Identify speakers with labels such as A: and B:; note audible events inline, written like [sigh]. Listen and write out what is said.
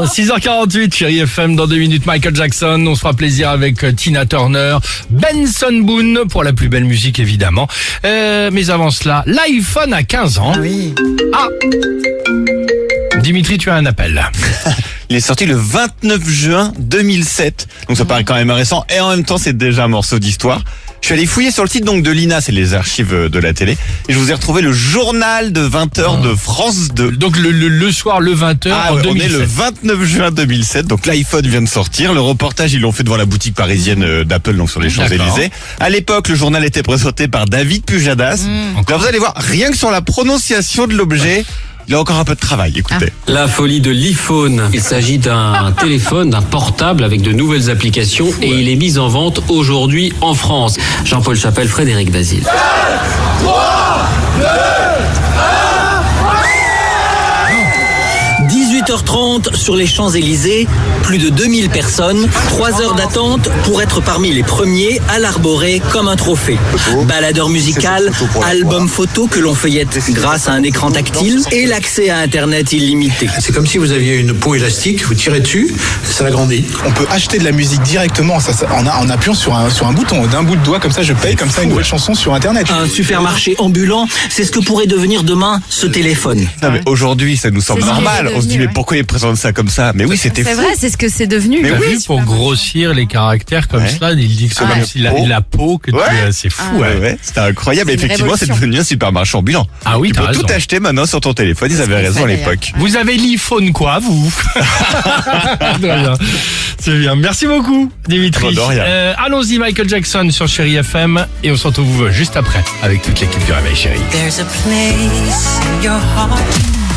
A: Oh, 6h48, chérie FM, dans deux minutes, Michael Jackson. On se fera plaisir avec euh, Tina Turner, Benson Boone pour la plus belle musique évidemment. Euh, mais avant cela, l'iPhone a 15 ans.
B: Ah oui.
A: Ah Dimitri, tu as un appel. [laughs]
C: Il est sorti le 29 juin 2007. Donc ça paraît quand même récent. Et en même temps, c'est déjà un morceau d'histoire. Je suis allé fouiller sur le site donc de l'INA, c'est les archives euh, de la télé. Et je vous ai retrouvé le journal de 20h de France 2.
A: Donc le, le- le soir, le 20h
C: Ah
A: en
C: ouais, on est
A: 2007.
C: le 29 juin 2007, donc l'iPhone vient de sortir. Le reportage, ils l'ont fait devant la boutique parisienne euh, d'Apple, donc sur les Champs-Élysées. À l'époque, le journal était présenté par David Pujadas.
A: Encore.
C: Là, vous allez voir, rien que sur la prononciation de l'objet, il a encore un peu de travail, écoutez.
D: La folie de l'iPhone. Il s'agit d'un [laughs] téléphone, d'un portable avec de nouvelles applications et il est mis en vente aujourd'hui en France. Jean-Paul Chapelle, Frédéric Basile.
E: 18h30 sur les Champs-Élysées, plus de 2000 personnes, 3 heures d'attente pour être parmi les premiers à l'arborer comme un trophée. Baladeur musical, album photo que l'on feuillette grâce à un écran tactile et l'accès à Internet illimité.
F: C'est comme si vous aviez une peau élastique, vous tirez dessus, ça agrandit.
G: On peut acheter de la musique directement ça, ça, en, appuyant sur un, sur un bouton. D'un bout de doigt, comme ça, je paye comme ça une nouvelle chanson sur Internet.
E: Un supermarché ambulant, c'est ce que pourrait devenir demain ce téléphone.
C: Mais aujourd'hui, ça nous semble normal. On se dit, mais pourquoi ils présentent ça comme ça Mais oui, c'était
H: C'est
C: fou.
H: vrai, c'est ce que c'est devenu.
C: Mais
A: T'as
C: oui,
A: vu, pour grossir les caractères comme
C: Ouais.
A: cela, il dit que c'est
H: Ouais.
A: comme s'il a
C: Oh.
A: la peau que tu-
C: Ouais.
A: c'est fou.
H: Ah.
A: ouais.
C: Ouais, c'était incroyable.
H: C'est une
C: Effectivement, c'est
H: révolution.
C: devenu un supermarché ambulant.
A: Ah oui,
C: tu
A: t'as
C: peux
A: raison.
C: tout acheter maintenant sur ton téléphone. Ils avaient
H: qu'on
C: raison à
H: fait,
C: l'époque.
A: Vous avez l'iPhone quoi, vous [laughs] Très bien. C'est bien. Merci beaucoup, Dimitri.
C: De rien.
A: Euh, Allons-y, Michael Jackson sur Chéri FM. Et on se retrouve juste après avec toute l'équipe du Réveil Chéri.
I: There's a place in your heart.